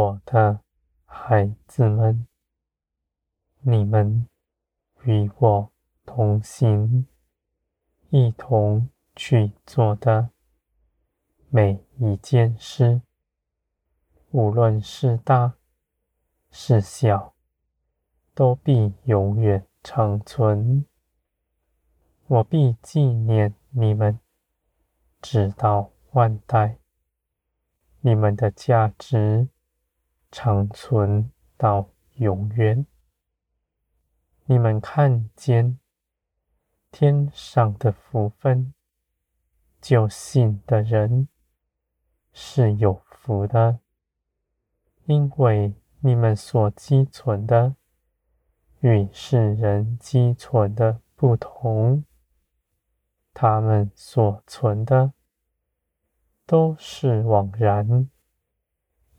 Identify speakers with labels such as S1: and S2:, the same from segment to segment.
S1: 我的孩子们，你们与我同行，一同去做的每一件事，无论是大是小，都必永远长存。我必纪念你们，直到万代。你们的价值长存到永远。你们看见天上的福分，就信的人是有福的，因为你们所积存的与世人积存的不同。他们所存的都是枉然，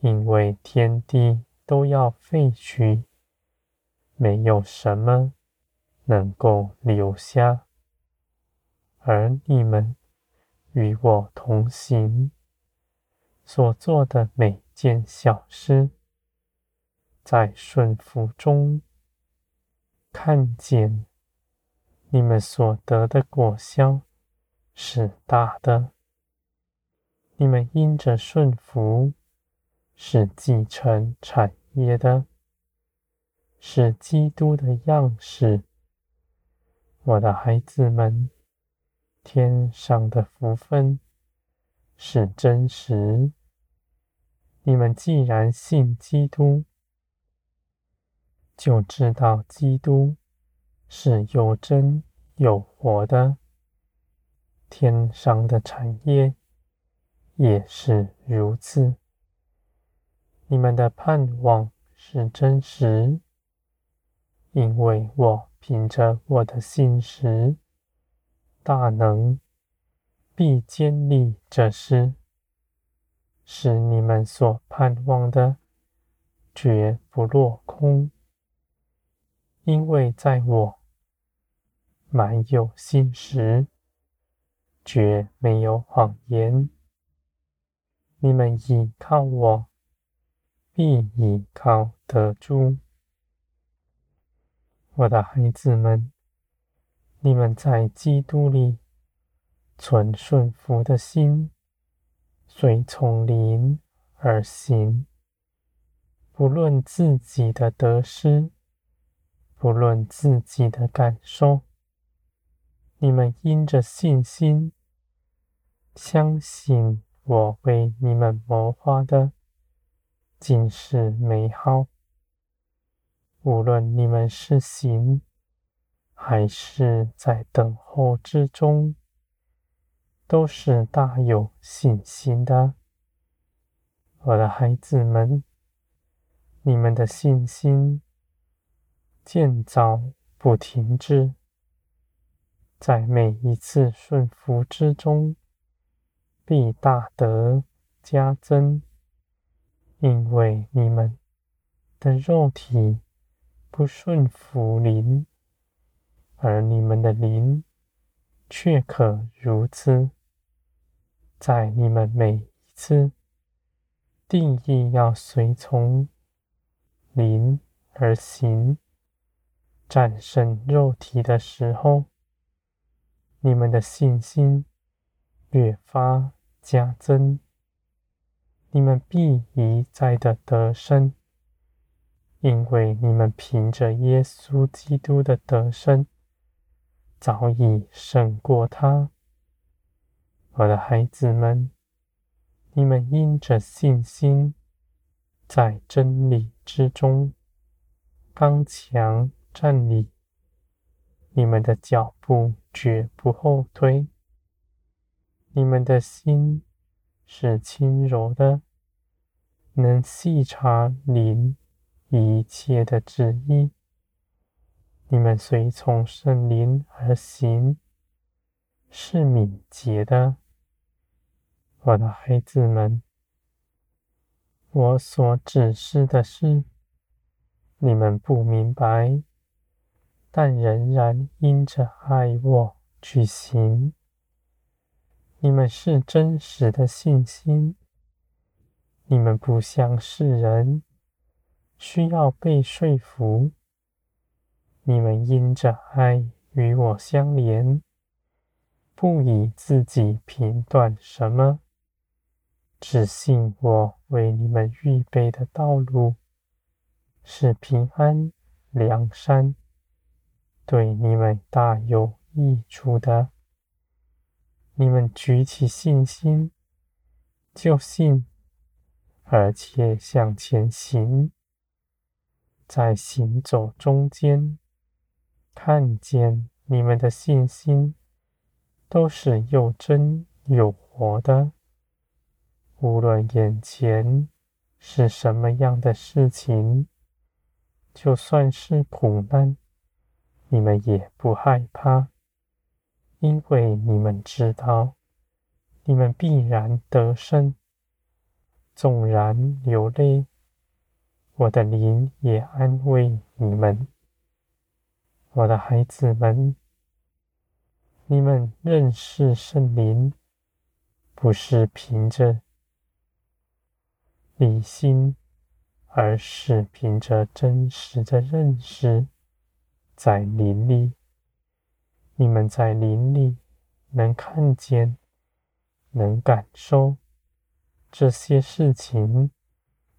S1: 因为天地都要废去，没有什么能够留下。而你们与我同行，所做的每件小事，在顺服中看见。你们所得的果效是大的。你们因着顺服，是继承产业的，是基督的样式。我的孩子们，天上的福分是真实。你们既然信基督，就知道基督。是有真有活的，天上的产业也是如此。你们的盼望是真实，因为我凭着我的信实大能，必坚立这事，使你们所盼望的绝不落空，因为在我。满有信实，绝没有谎言。你们倚靠我，必倚靠得住。我的孩子们，你们在基督里存顺服的心，随从灵而行，不论自己的得失，不论自己的感受。你们因着信心，相信我为你们谋划的尽是美好。无论你们是行，还是在等候之中，都是大有信心的。我的孩子们，你们的信心建造不停止。在每一次顺服之中，必大得加增，因为你们的肉体不顺服灵，而你们的灵却可如此。在你们每一次定义要随从灵而行，战胜肉体的时候。你们的信心越发加增，你们必一再的得胜，因为你们凭着耶稣基督的得胜，早已胜过他。我的孩子们，你们因着信心，在真理之中刚强站立。你们的脚步绝不后退，你们的心是轻柔的，能细察您一切的旨意。你们随从圣灵而行，是敏捷的，我的孩子们。我所指示的事，你们不明白。但仍然因着爱我去行，你们是真实的信心，你们不像世人，需要被说服。你们因着爱与我相连，不以自己评断什么，只信我为你们预备的道路是平安良善，对你们大有益处的。你们举起信心，就信。而且向前行，在行走中间，看见你们的信心都是又真又活的。无论眼前是什么样的事情，就算是苦难，你们也不害怕，因为你们知道，你们必然得胜。纵然流泪，我的灵也安慰你们，我的孩子们。你们认识圣灵，不是凭着理性，而是凭着真实的认识，在灵里。你们在林里能看见，能感受。这些事情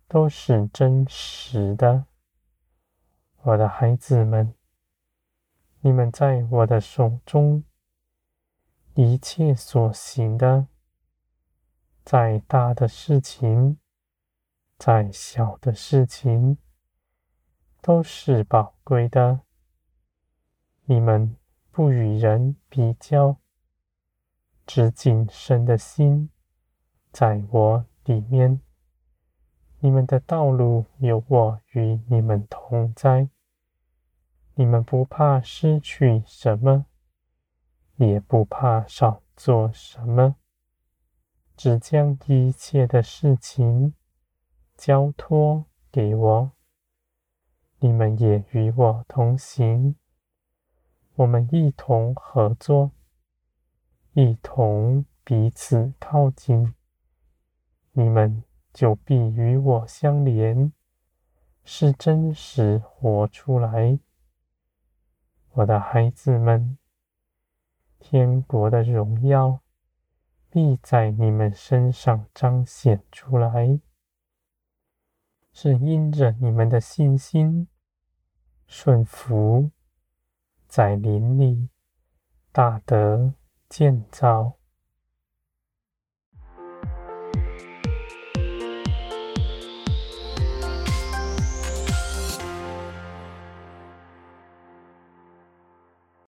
S1: 都是真实的，我的孩子们，你们在我的手中，一切所行的，再大的事情，再小的事情，都是宝贵的。你们不与人比较，只谨慎的心。在我里面，你们的道路有我与你们同在。你们不怕失去什么，也不怕少做什么，只将一切的事情交托给我。你们也与我同行，我们一同合作，一同彼此靠近。你们就必与我相连，是真实活出来，我的孩子们。天国的荣耀必在你们身上彰显出来，是因着你们的信心顺服，在林里大得建造。